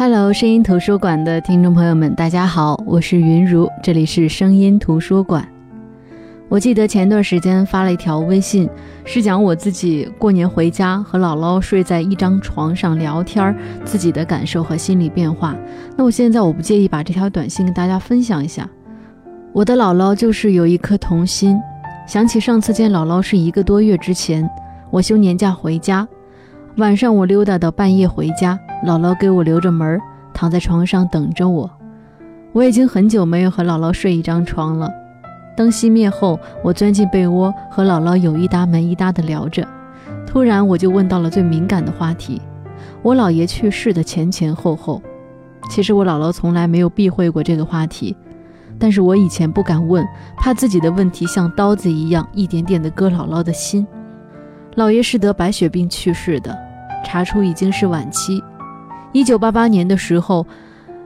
Hello，声音图书馆的听众朋友们，大家好，我是云如，这里是声音图书馆。我记得前段时间发了一条微信，是讲我自己过年回家和姥姥睡在一张床上聊天，自己的感受和心理变化。那我现在我不介意把这条短信跟大家分享一下。我的姥姥就是有一颗童心，想起上次见姥姥是一个多月之前，我休年假回家，晚上我溜达到半夜回家，姥姥给我留着门，躺在床上等着我。我已经很久没有和姥姥睡一张床了。灯熄灭后，我钻进被窝，和姥姥有一搭没一搭的聊着。突然，我就问到了最敏感的话题：我姥爷去世的前前后后。其实我姥姥从来没有避讳过这个话题，但是我以前不敢问，怕自己的问题像刀子一样，一点点的割姥姥的心。姥爷是得白血病去世的，查出已经是晚期。一九八八年的时候，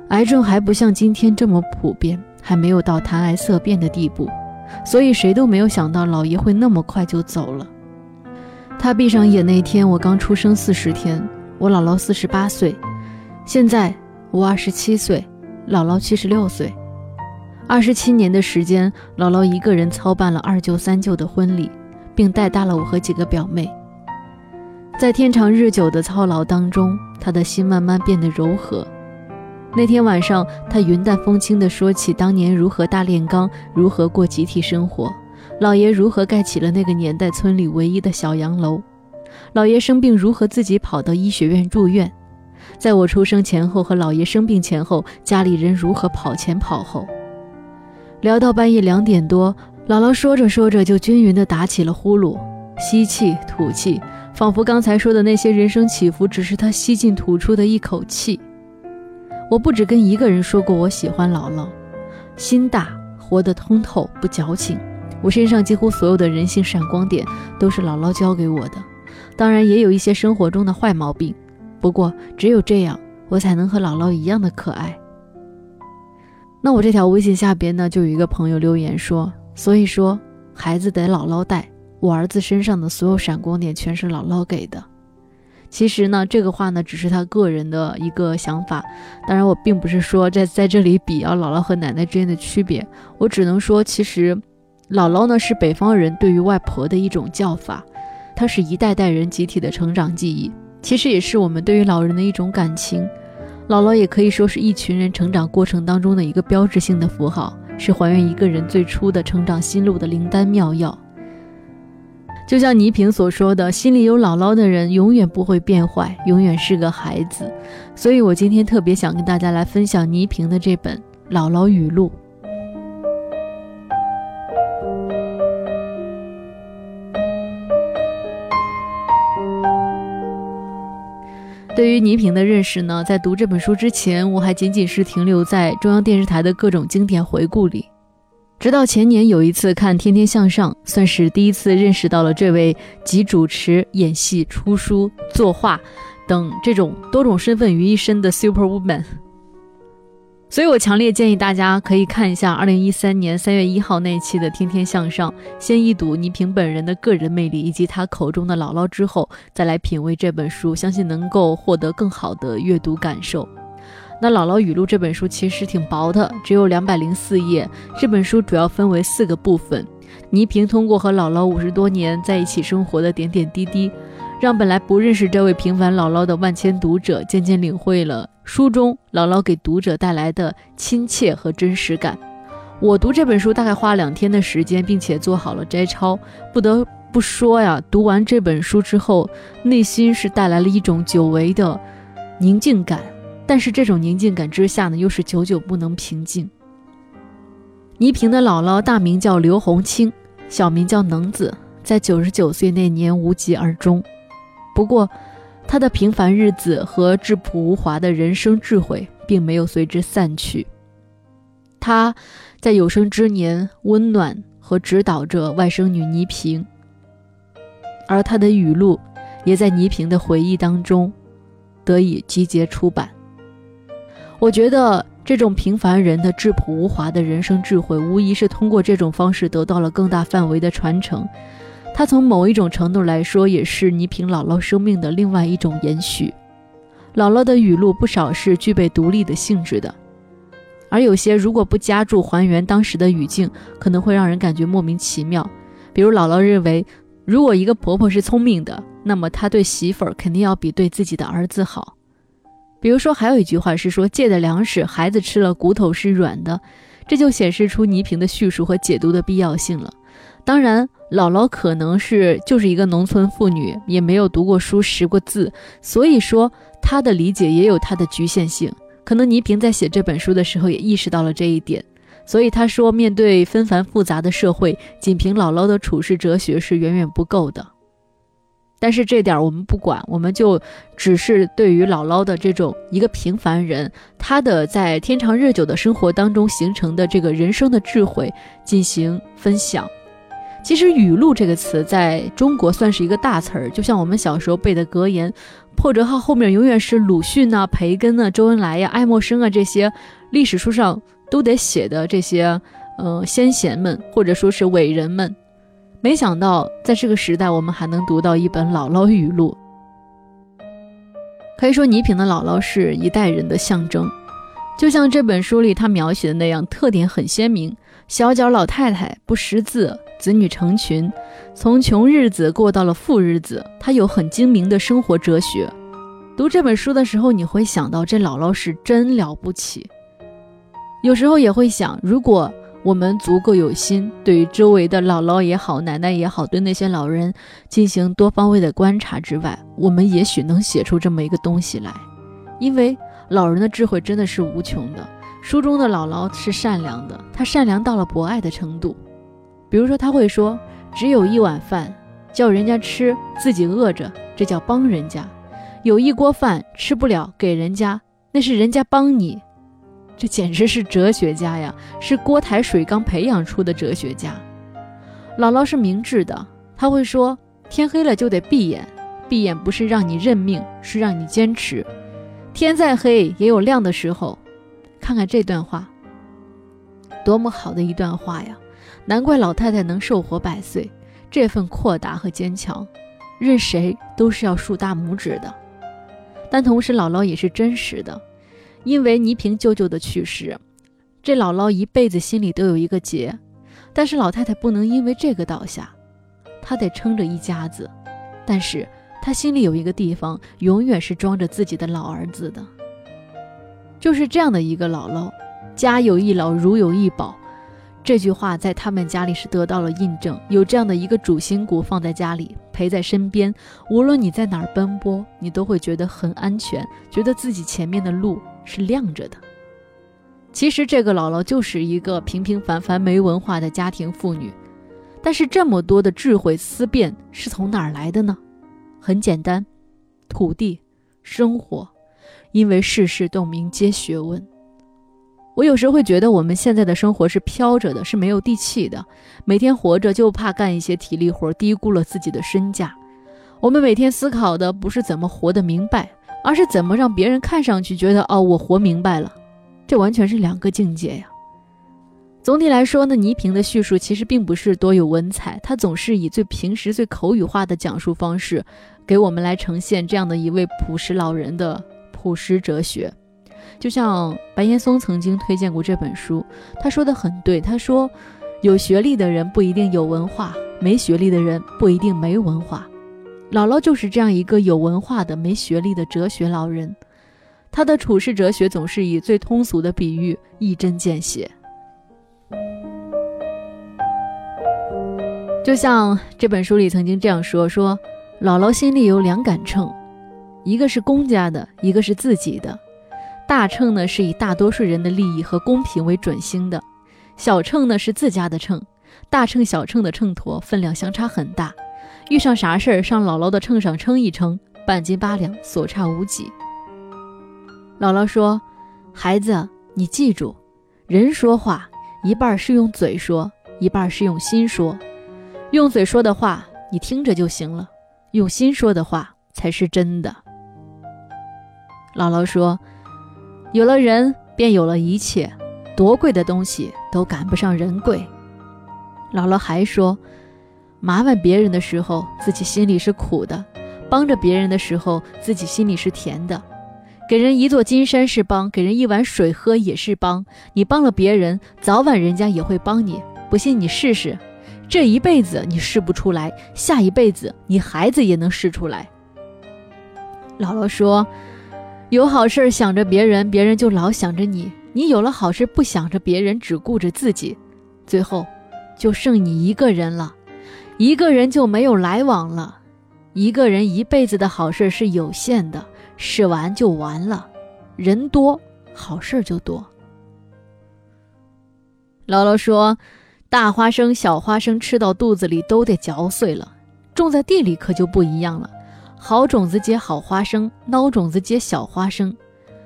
癌症还不像今天这么普遍，还没有到谈癌色变的地步。所以谁都没有想到老爷会那么快就走了。他闭上眼那天，我刚出生四十天，我姥姥四十八岁，现在我二十七岁，姥姥七十六岁。二十七年的时间，姥姥一个人操办了二舅三舅的婚礼，并带大了我和几个表妹。在天长日久的操劳当中，他的心慢慢变得柔和。那天晚上，他云淡风轻地说起当年如何大炼钢，如何过集体生活，老爷如何盖起了那个年代村里唯一的小洋楼，老爷生病如何自己跑到医学院住院，在我出生前后和老爷生病前后，家里人如何跑前跑后。聊到半夜两点多，姥姥说着说着就均匀地打起了呼噜，吸气吐气，仿佛刚才说的那些人生起伏，只是他吸进吐出的一口气。我不止跟一个人说过我喜欢姥姥，心大，活得通透，不矫情。我身上几乎所有的人性闪光点都是姥姥教给我的，当然也有一些生活中的坏毛病。不过只有这样，我才能和姥姥一样的可爱。那我这条微信下边呢，就有一个朋友留言说：“所以说，孩子得姥姥带，我儿子身上的所有闪光点全是姥姥给的。”其实呢，这个话呢，只是他个人的一个想法。当然，我并不是说在在这里比啊姥姥和奶奶之间的区别。我只能说，其实，姥姥呢是北方人对于外婆的一种叫法，它是一代代人集体的成长记忆，其实也是我们对于老人的一种感情。姥姥也可以说是一群人成长过程当中的一个标志性的符号，是还原一个人最初的成长心路的灵丹妙药。就像倪萍所说的，心里有姥姥的人永远不会变坏，永远是个孩子。所以我今天特别想跟大家来分享倪萍的这本《姥姥语录》。对于倪萍的认识呢，在读这本书之前，我还仅仅是停留在中央电视台的各种经典回顾里。直到前年有一次看《天天向上》，算是第一次认识到了这位集主持、演戏、出书、作画等这种多种身份于一身的 Super Woman。所以我强烈建议大家可以看一下2013年3月1号那期的《天天向上》，先一睹倪萍本人的个人魅力以及她口中的姥姥之后，再来品味这本书，相信能够获得更好的阅读感受。那《姥姥语录》这本书其实挺薄的，只有两百零四页。这本书主要分为四个部分。倪萍通过和姥姥五十多年在一起生活的点点滴滴，让本来不认识这位平凡姥姥的万千读者渐渐领会了书中姥姥给读者带来的亲切和真实感。我读这本书大概花两天的时间，并且做好了摘抄。不得不说呀，读完这本书之后，内心是带来了一种久违的宁静感。但是这种宁静感之下呢，又是久久不能平静。倪萍的姥姥大名叫刘红清，小名叫能子，在九十九岁那年无疾而终。不过，她的平凡日子和质朴无华的人生智慧并没有随之散去。她在有生之年温暖和指导着外甥女倪萍，而她的语录也在倪萍的回忆当中得以集结出版。我觉得这种平凡人的质朴无华的人生智慧，无疑是通过这种方式得到了更大范围的传承。它从某一种程度来说，也是倪萍姥姥生命的另外一种延续。姥姥的语录不少是具备独立的性质的，而有些如果不加注还原当时的语境，可能会让人感觉莫名其妙。比如姥姥认为，如果一个婆婆是聪明的，那么她对媳妇儿肯定要比对自己的儿子好。比如说，还有一句话是说借的粮食，孩子吃了骨头是软的，这就显示出倪萍的叙述和解读的必要性了。当然，姥姥可能是就是一个农村妇女，也没有读过书、识过字，所以说她的理解也有她的局限性。可能倪萍在写这本书的时候也意识到了这一点，所以她说，面对纷繁复杂的社会，仅凭姥姥的处世哲学是远远不够的。但是这点我们不管，我们就只是对于姥姥的这种一个平凡人，她的在天长日久的生活当中形成的这个人生的智慧进行分享。其实“语录”这个词在中国算是一个大词儿，就像我们小时候背的格言，破折号后面永远是鲁迅啊、培根啊、周恩来呀、爱默生啊这些历史书上都得写的这些呃先贤们或者说是伟人们。没想到在这个时代，我们还能读到一本姥姥语录。可以说，倪萍的姥姥是一代人的象征，就像这本书里她描写的那样，特点很鲜明：小脚老太太，不识字。子女成群，从穷日子过到了富日子，她有很精明的生活哲学。读这本书的时候，你会想到这姥姥是真了不起。有时候也会想，如果我们足够有心，对于周围的姥姥也好，奶奶也好，对那些老人进行多方位的观察之外，我们也许能写出这么一个东西来。因为老人的智慧真的是无穷的。书中的姥姥是善良的，她善良到了博爱的程度。比如说，他会说：“只有一碗饭，叫人家吃，自己饿着，这叫帮人家；有一锅饭吃不了，给人家，那是人家帮你。”这简直是哲学家呀，是锅台水缸培养出的哲学家。姥姥是明智的，他会说：“天黑了就得闭眼，闭眼不是让你认命，是让你坚持。天再黑也有亮的时候。”看看这段话，多么好的一段话呀！难怪老太太能寿活百岁，这份阔达和坚强，任谁都是要竖大拇指的。但同时，姥姥也是真实的，因为倪萍舅舅的去世，这姥姥一辈子心里都有一个结。但是老太太不能因为这个倒下，她得撑着一家子。但是她心里有一个地方，永远是装着自己的老儿子的。就是这样的一个姥姥，家有一老，如有一宝。这句话在他们家里是得到了印证。有这样的一个主心骨放在家里，陪在身边，无论你在哪儿奔波，你都会觉得很安全，觉得自己前面的路是亮着的。其实这个姥姥就是一个平平凡凡、没文化的家庭妇女，但是这么多的智慧思辨是从哪儿来的呢？很简单，土地、生活，因为世事洞明皆学问。我有时会觉得我们现在的生活是飘着的，是没有地气的。每天活着就怕干一些体力活，低估了自己的身价。我们每天思考的不是怎么活得明白，而是怎么让别人看上去觉得哦，我活明白了。这完全是两个境界呀。总体来说呢，倪萍的叙述其实并不是多有文采，她总是以最平实、最口语化的讲述方式，给我们来呈现这样的一位朴实老人的朴实哲学。就像白岩松曾经推荐过这本书，他说的很对。他说，有学历的人不一定有文化，没学历的人不一定没文化。姥姥就是这样一个有文化的、没学历的哲学老人。他的处世哲学总是以最通俗的比喻，一针见血。就像这本书里曾经这样说：说姥姥心里有两杆秤，一个是公家的，一个是自己的。大秤呢是以大多数人的利益和公平为准星的，小秤呢是自家的秤。大秤小秤的秤砣分量相差很大，遇上啥事儿上姥姥的秤上称一称，半斤八两，所差无几。姥姥说：“孩子，你记住，人说话一半是用嘴说，一半是用心说。用嘴说的话你听着就行了，用心说的话才是真的。”姥姥说。有了人，便有了一切，多贵的东西都赶不上人贵。姥姥还说，麻烦别人的时候，自己心里是苦的；帮着别人的时候，自己心里是甜的。给人一座金山是帮，给人一碗水喝也是帮。你帮了别人，早晚人家也会帮你。不信你试试，这一辈子你试不出来，下一辈子你孩子也能试出来。姥姥说：“有好事想着别人，别人就老想着你；你有了好事不想着别人，只顾着自己，最后就剩你一个人了。一个人就没有来往了。一个人一辈子的好事是有限的。”试完就完了，人多好事就多。姥姥说：“大花生、小花生吃到肚子里都得嚼碎了，种在地里可就不一样了。好种子结好花生，孬种子结小花生。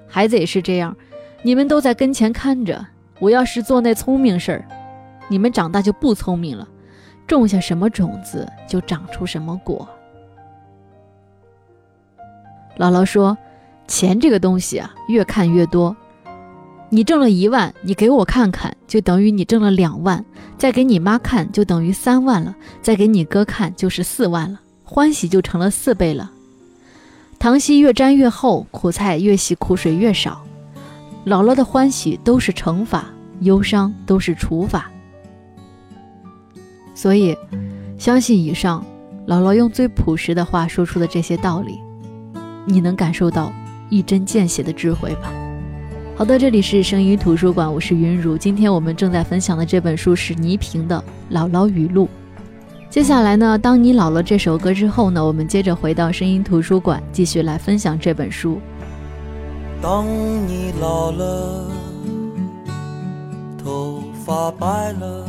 孩子也是这样，你们都在跟前看着。我要是做那聪明事儿，你们长大就不聪明了。种下什么种子，就长出什么果。”姥姥说：“钱这个东西啊，越看越多。你挣了一万，你给我看看，就等于你挣了两万；再给你妈看，就等于三万了；再给你哥看，就是四万了。欢喜就成了四倍了。糖稀越沾越厚，苦菜越洗苦水越少。姥姥的欢喜都是乘法，忧伤都是除法。所以，相信以上姥姥用最朴实的话说出的这些道理。”你能感受到一针见血的智慧吧？好的，这里是声音图书馆，我是云如。今天我们正在分享的这本书是倪萍的《姥姥语录》。接下来呢，当你老了这首歌之后呢，我们接着回到声音图书馆，继续来分享这本书。当你老了，头发白了，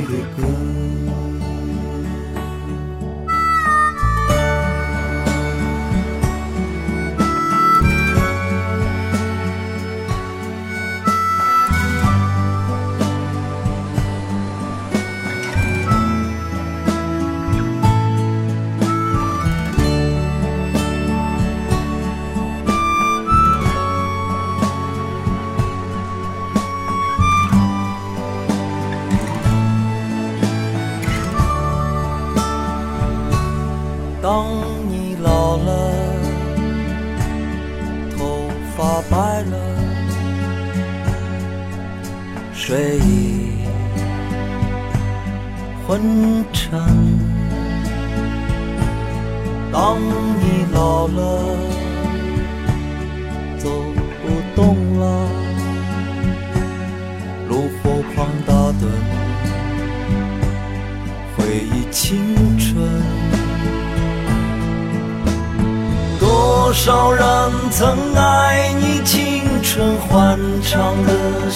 心里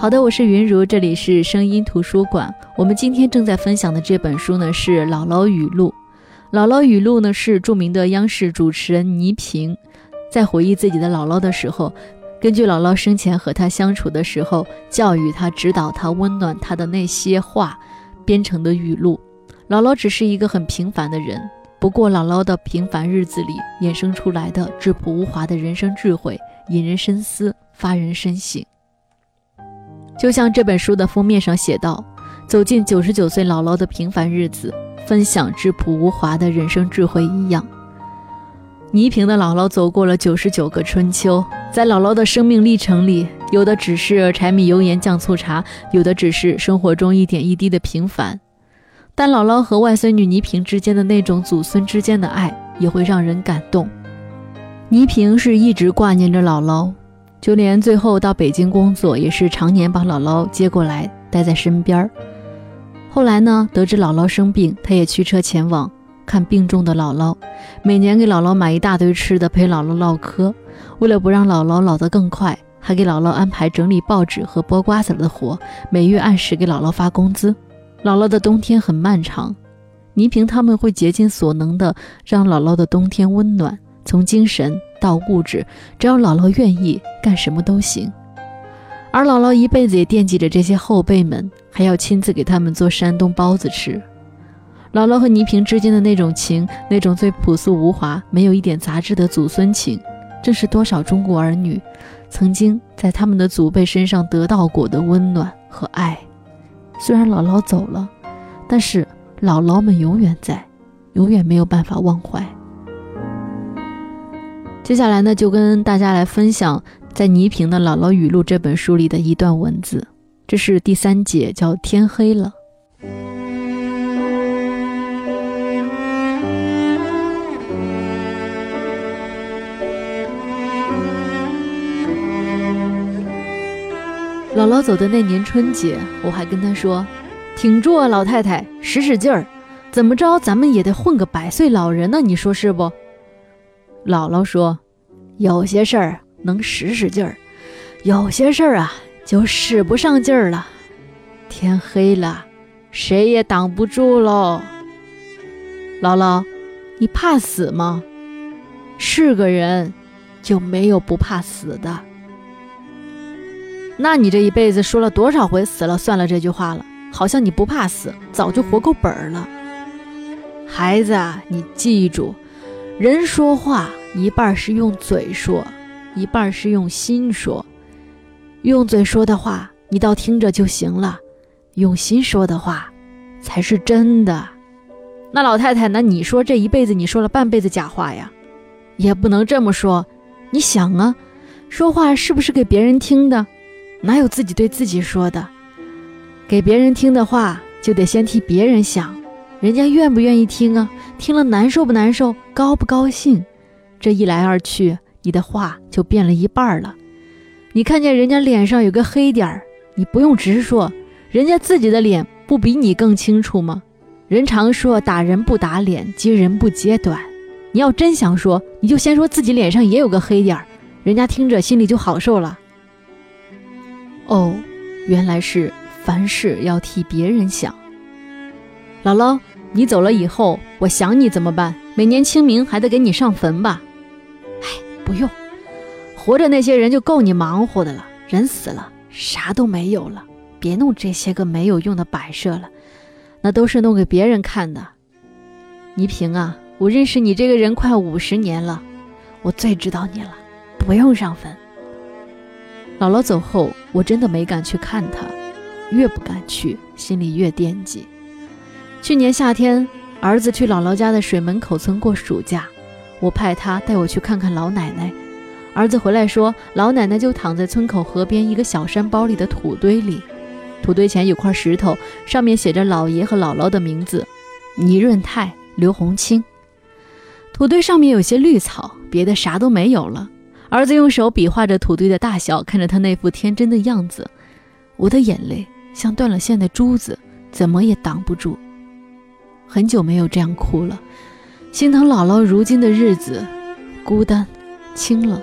好的，我是云如，这里是声音图书馆。我们今天正在分享的这本书呢是《姥姥语录》。《姥姥语录》呢是著名的央视主持人倪萍在回忆自己的姥姥的时候，根据姥姥生前和她相处的时候教育她、指导她、温暖她的那些话编成的语录。姥姥只是一个很平凡的人，不过姥姥的平凡日子里衍生出来的质朴无华的人生智慧，引人深思，发人深省。就像这本书的封面上写道：“走进九十九岁姥姥的平凡日子，分享质朴无华的人生智慧一样。”倪萍的姥姥走过了九十九个春秋，在姥姥的生命历程里，有的只是柴米油盐酱醋茶，有的只是生活中一点一滴的平凡。但姥姥和外孙女倪萍之间的那种祖孙之间的爱，也会让人感动。倪萍是一直挂念着姥姥。就连最后到北京工作，也是常年把姥姥接过来待在身边儿。后来呢，得知姥姥生病，他也驱车前往看病重的姥姥，每年给姥姥买一大堆吃的，陪姥姥唠嗑。为了不让姥姥老得更快，还给姥姥安排整理报纸和剥瓜子的活，每月按时给姥姥发工资。姥姥的冬天很漫长，倪萍他们会竭尽所能的让姥姥的冬天温暖，从精神。到物质，只要姥姥愿意，干什么都行。而姥姥一辈子也惦记着这些后辈们，还要亲自给他们做山东包子吃。姥姥和倪萍之间的那种情，那种最朴素无华、没有一点杂质的祖孙情，正是多少中国儿女曾经在他们的祖辈身上得到过的温暖和爱。虽然姥姥走了，但是姥姥们永远在，永远没有办法忘怀。接下来呢，就跟大家来分享在倪萍的《姥姥语录》这本书里的一段文字，这是第三节，叫“天黑了”。姥姥走的那年春节，我还跟她说：“挺住啊，老太太，使使劲儿，怎么着，咱们也得混个百岁老人呢，你说是不？”姥姥说：“有些事儿能使使劲儿，有些事儿啊就使不上劲儿了。天黑了，谁也挡不住喽。姥姥，你怕死吗？是个人，就没有不怕死的。那你这一辈子说了多少回‘死了算了’这句话了？好像你不怕死，早就活够本儿了。孩子啊，你记住。”人说话一半是用嘴说，一半是用心说。用嘴说的话，你倒听着就行了；用心说的话，才是真的。那老太太，那你说这一辈子你说了半辈子假话呀？也不能这么说。你想啊，说话是不是给别人听的？哪有自己对自己说的？给别人听的话，就得先替别人想。人家愿不愿意听啊？听了难受不难受？高不高兴？这一来二去，你的话就变了一半了。你看见人家脸上有个黑点儿，你不用直说，人家自己的脸不比你更清楚吗？人常说打人不打脸，揭人不揭短。你要真想说，你就先说自己脸上也有个黑点儿，人家听着心里就好受了。哦，原来是凡事要替别人想，姥姥。你走了以后，我想你怎么办？每年清明还得给你上坟吧？哎，不用，活着那些人就够你忙活的了。人死了，啥都没有了，别弄这些个没有用的摆设了，那都是弄给别人看的。倪萍啊，我认识你这个人快五十年了，我最知道你了，不用上坟。姥姥走后，我真的没敢去看她，越不敢去，心里越惦记。去年夏天，儿子去姥姥家的水门口村过暑假，我派他带我去看看老奶奶。儿子回来说，老奶奶就躺在村口河边一个小山包里的土堆里，土堆前有块石头，上面写着姥爷和姥姥的名字：倪润泰、刘红清。土堆上面有些绿草，别的啥都没有了。儿子用手比划着土堆的大小，看着他那副天真的样子，我的眼泪像断了线的珠子，怎么也挡不住。很久没有这样哭了，心疼姥姥如今的日子，孤单、清冷。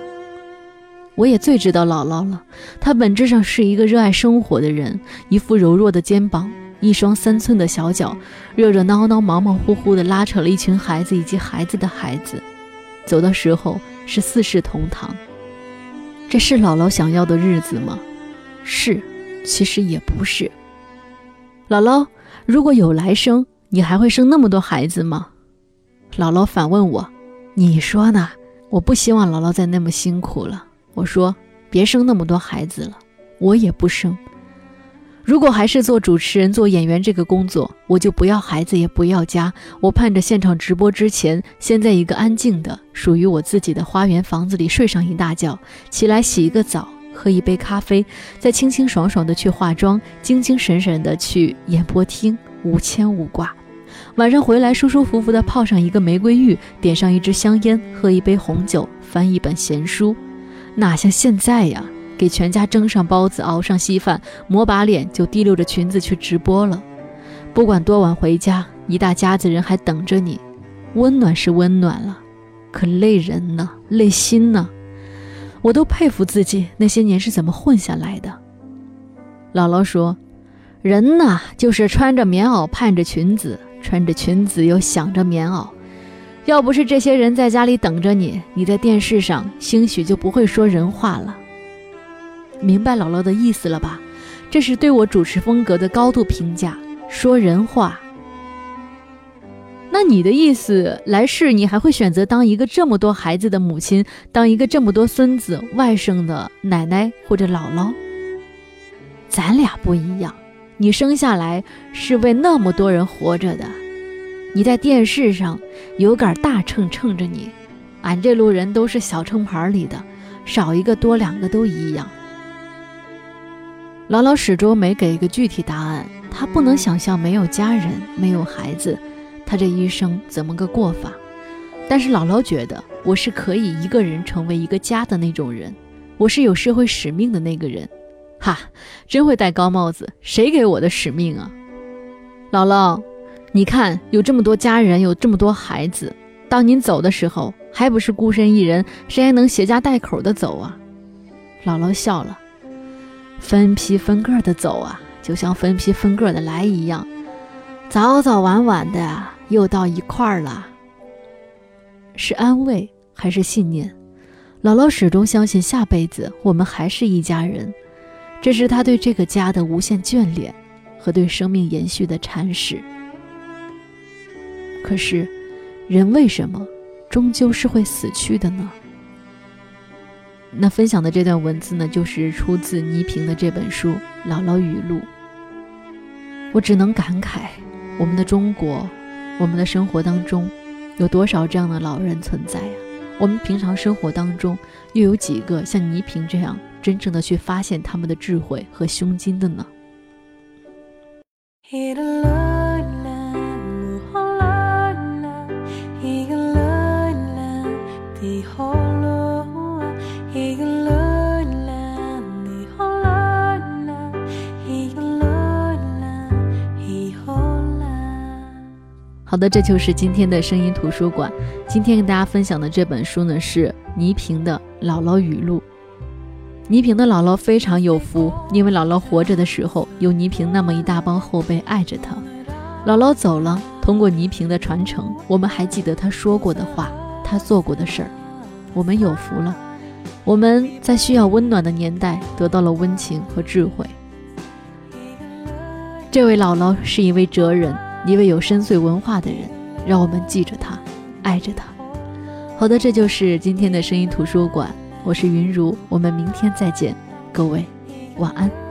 我也最知道姥姥了，她本质上是一个热爱生活的人，一副柔弱的肩膀，一双三寸的小脚，热热闹闹、忙忙乎乎地拉扯了一群孩子以及孩子的孩子，走的时候。是四世同堂，这是姥姥想要的日子吗？是，其实也不是。姥姥，如果有来生，你还会生那么多孩子吗？姥姥反问我：“你说呢？”我不希望姥姥再那么辛苦了。我说：“别生那么多孩子了，我也不生。”如果还是做主持人、做演员这个工作，我就不要孩子，也不要家。我盼着现场直播之前，先在一个安静的、属于我自己的花园房子里睡上一大觉，起来洗一个澡，喝一杯咖啡，再清清爽爽的去化妆，精精神神的去演播厅，无牵无挂。晚上回来，舒舒服服的泡上一个玫瑰浴，点上一支香烟，喝一杯红酒，翻一本闲书，哪像现在呀？给全家蒸上包子，熬上稀饭，抹把脸就提溜着裙子去直播了。不管多晚回家，一大家子人还等着你。温暖是温暖了，可累人呢，累心呢。我都佩服自己那些年是怎么混下来的。姥姥说：“人呐，就是穿着棉袄盼着裙子，穿着裙子又想着棉袄。要不是这些人在家里等着你，你在电视上兴许就不会说人话了。”明白姥姥的意思了吧？这是对我主持风格的高度评价。说人话。那你的意思，来世你还会选择当一个这么多孩子的母亲，当一个这么多孙子外甥的奶奶或者姥姥？咱俩不一样，你生下来是为那么多人活着的，你在电视上有杆大秤称着你，俺这路人都是小秤盘里的，少一个多两个都一样。姥姥始终没给一个具体答案，她不能想象没有家人、没有孩子，她这一生怎么个过法。但是姥姥觉得我是可以一个人成为一个家的那种人，我是有社会使命的那个人。哈，真会戴高帽子，谁给我的使命啊？姥姥，你看有这么多家人，有这么多孩子，当您走的时候，还不是孤身一人？谁还能携家带口的走啊？姥姥笑了。分批分个的走啊，就像分批分个的来一样，早早晚晚的又到一块儿了。是安慰还是信念？姥姥始终相信下辈子我们还是一家人，这是她对这个家的无限眷恋和对生命延续的阐释。可是，人为什么终究是会死去的呢？那分享的这段文字呢，就是出自倪萍的这本书《姥姥语录》。我只能感慨，我们的中国，我们的生活当中，有多少这样的老人存在呀？我们平常生活当中，又有几个像倪萍这样真正的去发现他们的智慧和胸襟的呢？好的，这就是今天的声音图书馆。今天跟大家分享的这本书呢，是倪萍的《姥姥语录》。倪萍的姥姥非常有福，因为姥姥活着的时候，有倪萍那么一大帮后辈爱着她。姥姥走了，通过倪萍的传承，我们还记得她说过的话，她做过的事儿。我们有福了，我们在需要温暖的年代得到了温情和智慧。这位姥姥是一位哲人。一位有深邃文化的人，让我们记着他，爱着他。好的，这就是今天的声音图书馆。我是云如，我们明天再见。各位晚安。